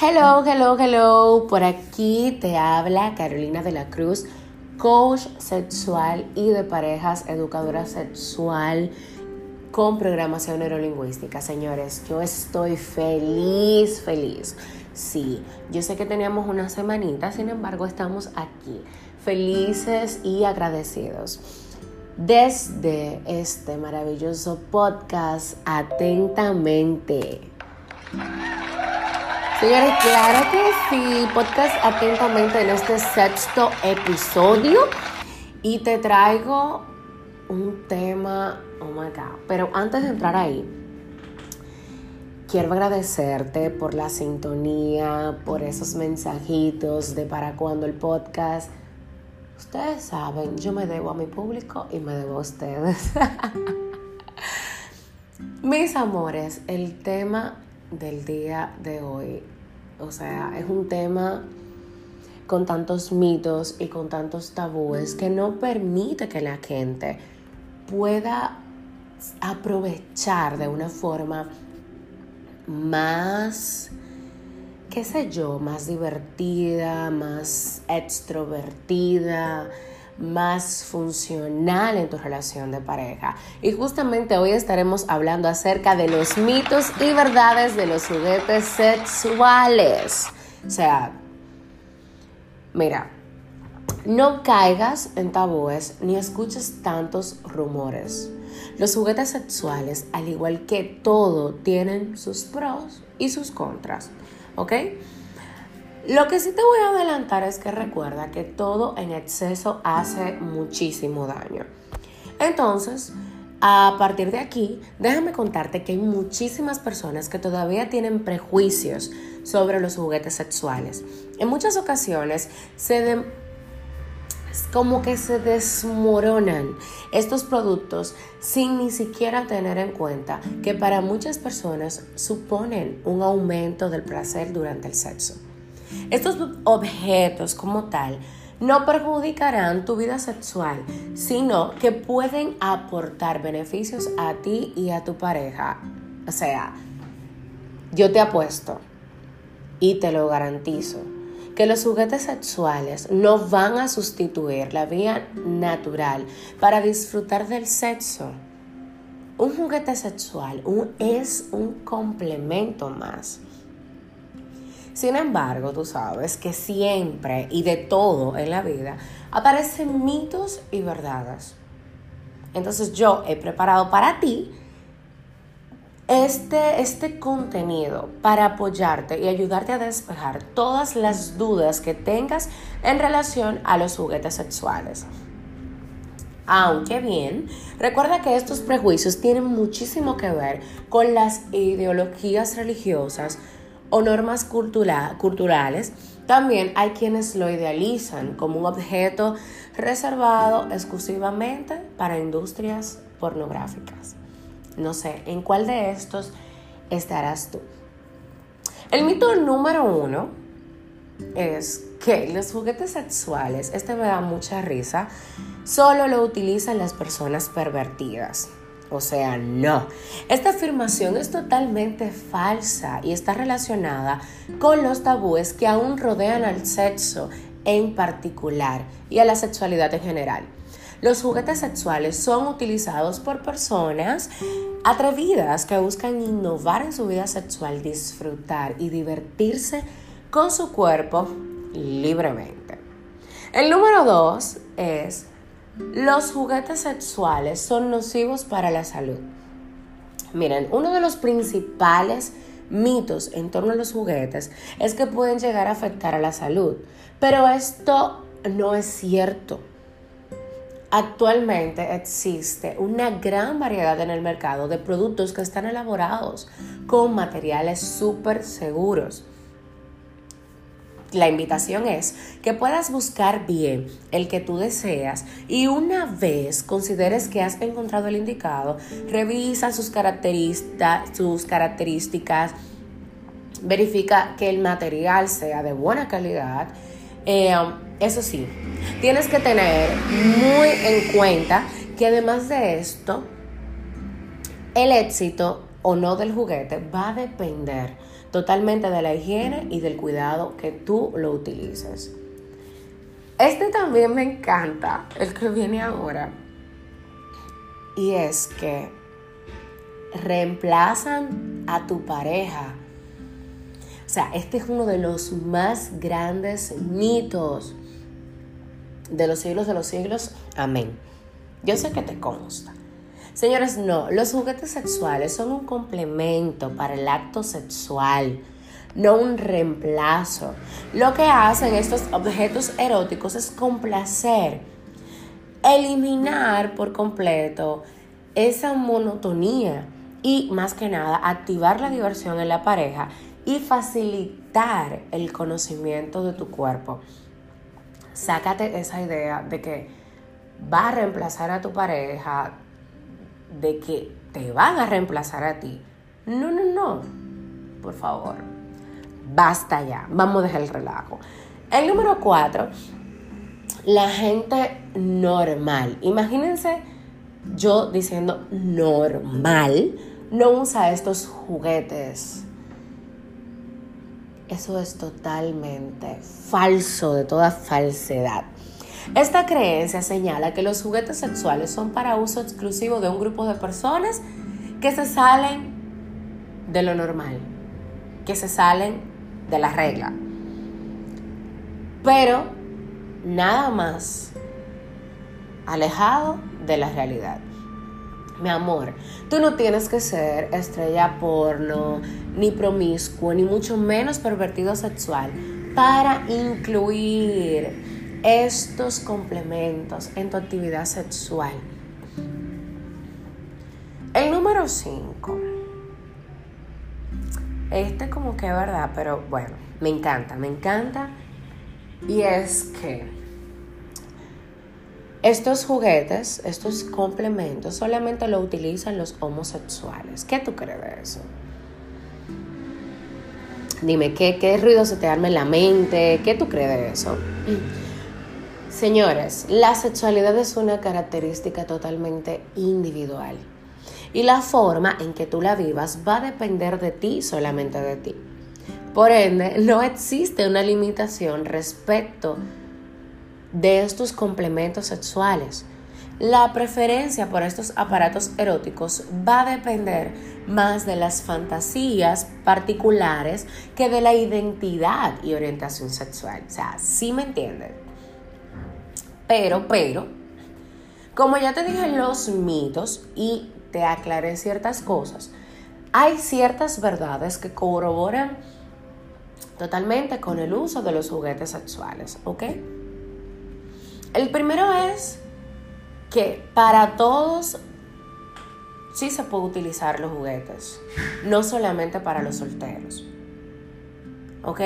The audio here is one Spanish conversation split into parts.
Hello, hello, hello. Por aquí te habla Carolina de la Cruz, coach sexual y de parejas, educadora sexual con programación neurolingüística. Señores, yo estoy feliz, feliz. Sí, yo sé que teníamos una semanita, sin embargo estamos aquí, felices y agradecidos. Desde este maravilloso podcast, atentamente. Señores, claro que sí, podcast atentamente en este sexto episodio y te traigo un tema, oh my god, pero antes de entrar ahí, quiero agradecerte por la sintonía, por esos mensajitos de para cuando el podcast. Ustedes saben, yo me debo a mi público y me debo a ustedes. Mis amores, el tema del día de hoy. O sea, es un tema con tantos mitos y con tantos tabúes que no permite que la gente pueda aprovechar de una forma más, qué sé yo, más divertida, más extrovertida, más funcional en tu relación de pareja. Y justamente hoy estaremos hablando acerca de los mitos y verdades de los juguetes sexuales. O sea, mira, no caigas en tabúes ni escuches tantos rumores. Los juguetes sexuales, al igual que todo, tienen sus pros y sus contras. ¿Ok? Lo que sí te voy a adelantar es que recuerda que todo en exceso hace muchísimo daño. Entonces, a partir de aquí, déjame contarte que hay muchísimas personas que todavía tienen prejuicios sobre los juguetes sexuales. En muchas ocasiones se como que se desmoronan estos productos sin ni siquiera tener en cuenta que para muchas personas suponen un aumento del placer durante el sexo. Estos objetos como tal no perjudicarán tu vida sexual, sino que pueden aportar beneficios a ti y a tu pareja. O sea, yo te apuesto y te lo garantizo que los juguetes sexuales no van a sustituir la vía natural para disfrutar del sexo. Un juguete sexual es un complemento más. Sin embargo, tú sabes que siempre y de todo en la vida aparecen mitos y verdades. Entonces yo he preparado para ti este, este contenido para apoyarte y ayudarte a despejar todas las dudas que tengas en relación a los juguetes sexuales. Aunque bien, recuerda que estos prejuicios tienen muchísimo que ver con las ideologías religiosas, o normas culturales, también hay quienes lo idealizan como un objeto reservado exclusivamente para industrias pornográficas. No sé, ¿en cuál de estos estarás tú? El mito número uno es que los juguetes sexuales, este me da mucha risa, solo lo utilizan las personas pervertidas. O sea, no. Esta afirmación es totalmente falsa y está relacionada con los tabúes que aún rodean al sexo en particular y a la sexualidad en general. Los juguetes sexuales son utilizados por personas atrevidas que buscan innovar en su vida sexual, disfrutar y divertirse con su cuerpo libremente. El número dos es los juguetes sexuales son nocivos para la salud. Miren, uno de los principales mitos en torno a los juguetes es que pueden llegar a afectar a la salud, pero esto no es cierto. Actualmente existe una gran variedad en el mercado de productos que están elaborados con materiales súper seguros la invitación es que puedas buscar bien el que tú deseas y una vez consideres que has encontrado el indicado, revisa sus, sus características, verifica que el material sea de buena calidad. Eh, eso sí, tienes que tener muy en cuenta que además de esto, el éxito o no del juguete va a depender totalmente de la higiene y del cuidado que tú lo utilices. Este también me encanta, el que viene ahora. Y es que reemplazan a tu pareja. O sea, este es uno de los más grandes mitos de los siglos de los siglos. Amén. Yo sé que te consta. Señores, no, los juguetes sexuales son un complemento para el acto sexual, no un reemplazo. Lo que hacen estos objetos eróticos es complacer, eliminar por completo esa monotonía y más que nada activar la diversión en la pareja y facilitar el conocimiento de tu cuerpo. Sácate esa idea de que va a reemplazar a tu pareja, de que te van a reemplazar a ti. No, no, no. Por favor. Basta ya. Vamos a dejar el relajo. El número cuatro, la gente normal. Imagínense yo diciendo normal, no usa estos juguetes. Eso es totalmente falso, de toda falsedad. Esta creencia señala que los juguetes sexuales son para uso exclusivo de un grupo de personas que se salen de lo normal, que se salen de la regla. Pero nada más alejado de la realidad. Mi amor, tú no tienes que ser estrella porno, ni promiscuo, ni mucho menos pervertido sexual para incluir estos complementos en tu actividad sexual. El número 5. Este como que es verdad, pero bueno, me encanta, me encanta. Y es que estos juguetes, estos complementos, solamente lo utilizan los homosexuales. ¿Qué tú crees de eso? Dime, ¿qué, qué ruido se te arma en la mente? ¿Qué tú crees de eso? Señores, la sexualidad es una característica totalmente individual y la forma en que tú la vivas va a depender de ti, solamente de ti. Por ende, no existe una limitación respecto de estos complementos sexuales. La preferencia por estos aparatos eróticos va a depender más de las fantasías particulares que de la identidad y orientación sexual. O sea, ¿sí me entienden? Pero, pero, como ya te dije los mitos y te aclaré ciertas cosas, hay ciertas verdades que corroboran totalmente con el uso de los juguetes sexuales, ¿ok? El primero es que para todos sí se puede utilizar los juguetes, no solamente para los solteros, ¿ok?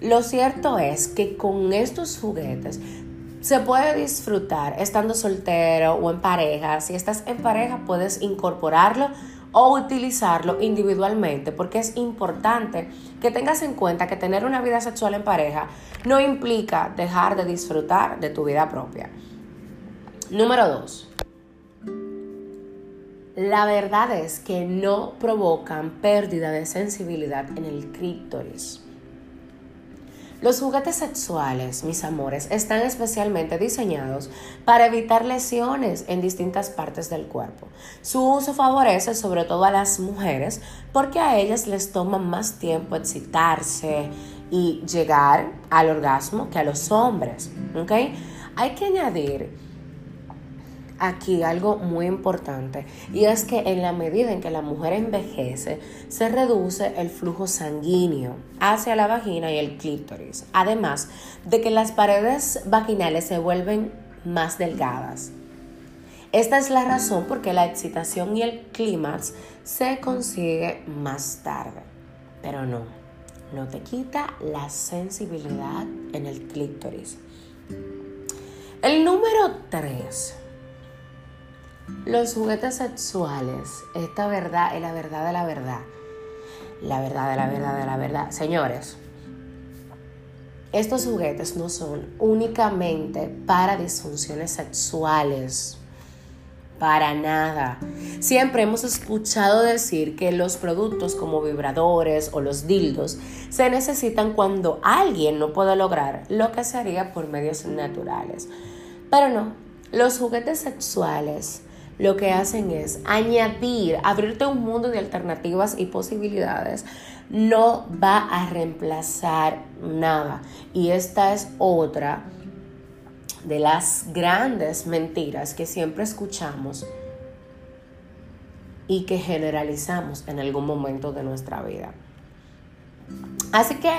Lo cierto es que con estos juguetes se puede disfrutar estando soltero o en pareja. Si estás en pareja puedes incorporarlo o utilizarlo individualmente porque es importante que tengas en cuenta que tener una vida sexual en pareja no implica dejar de disfrutar de tu vida propia. Número 2. La verdad es que no provocan pérdida de sensibilidad en el clítoris. Los juguetes sexuales, mis amores, están especialmente diseñados para evitar lesiones en distintas partes del cuerpo. Su uso favorece sobre todo a las mujeres porque a ellas les toma más tiempo excitarse y llegar al orgasmo que a los hombres. Hay que añadir aquí algo muy importante y es que en la medida en que la mujer envejece se reduce el flujo sanguíneo hacia la vagina y el clítoris, además de que las paredes vaginales se vuelven más delgadas. Esta es la razón por qué la excitación y el clímax se consigue más tarde, pero no, no te quita la sensibilidad en el clítoris. El número 3 los juguetes sexuales, esta verdad es la verdad de la verdad. La verdad de la verdad de la verdad. Señores, estos juguetes no son únicamente para disfunciones sexuales. para nada. Siempre hemos escuchado decir que los productos como vibradores o los dildos se necesitan cuando alguien no puede lograr lo que se haría por medios naturales. Pero no, los juguetes sexuales lo que hacen es añadir, abrirte un mundo de alternativas y posibilidades. No va a reemplazar nada. Y esta es otra de las grandes mentiras que siempre escuchamos y que generalizamos en algún momento de nuestra vida. Así que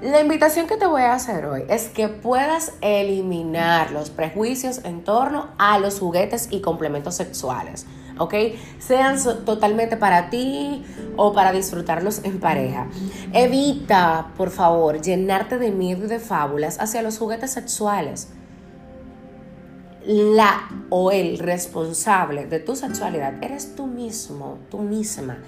la invitación que te voy a hacer hoy es que puedas eliminar los prejuicios en torno a los juguetes y complementos sexuales, ¿ok? Sean totalmente para ti o para disfrutarlos en pareja. Evita, por favor, llenarte de miedo y de fábulas hacia los juguetes sexuales la o el responsable de tu sexualidad eres tú mismo, tú misma.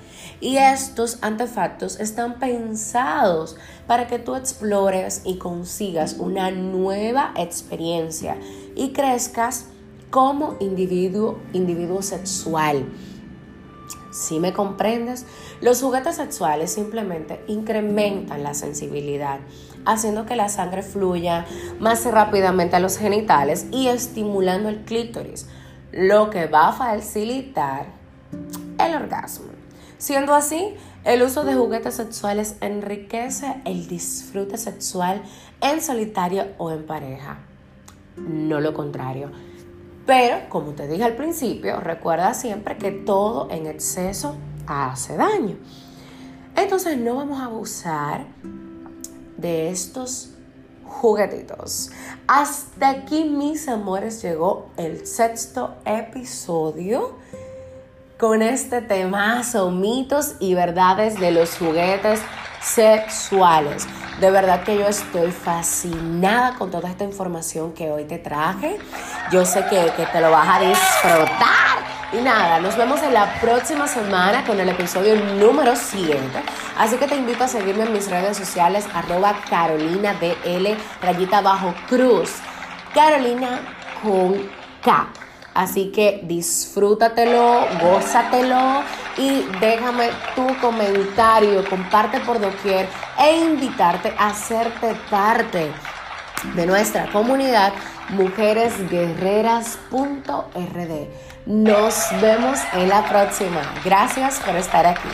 Y estos artefactos están pensados para que tú explores y consigas una nueva experiencia y crezcas como individuo, individuo sexual. Si me comprendes, los juguetes sexuales simplemente incrementan la sensibilidad, haciendo que la sangre fluya más rápidamente a los genitales y estimulando el clítoris, lo que va a facilitar el orgasmo. Siendo así, el uso de juguetes sexuales enriquece el disfrute sexual en solitario o en pareja, no lo contrario. Pero, como te dije al principio, recuerda siempre que todo en exceso hace daño. Entonces no vamos a abusar de estos juguetitos. Hasta aquí, mis amores, llegó el sexto episodio con este temazo, mitos y verdades de los juguetes sexuales. De verdad que yo estoy fascinada con toda esta información que hoy te traje. Yo sé que, que te lo vas a disfrutar. Y nada, nos vemos en la próxima semana con el episodio número 7. Así que te invito a seguirme en mis redes sociales, arroba Carolina rayita bajo cruz. Carolina con K. Así que disfrútatelo, gózatelo y déjame tu comentario, comparte por doquier e invitarte a hacerte parte de nuestra comunidad mujeresguerreras.rd. Nos vemos en la próxima. Gracias por estar aquí.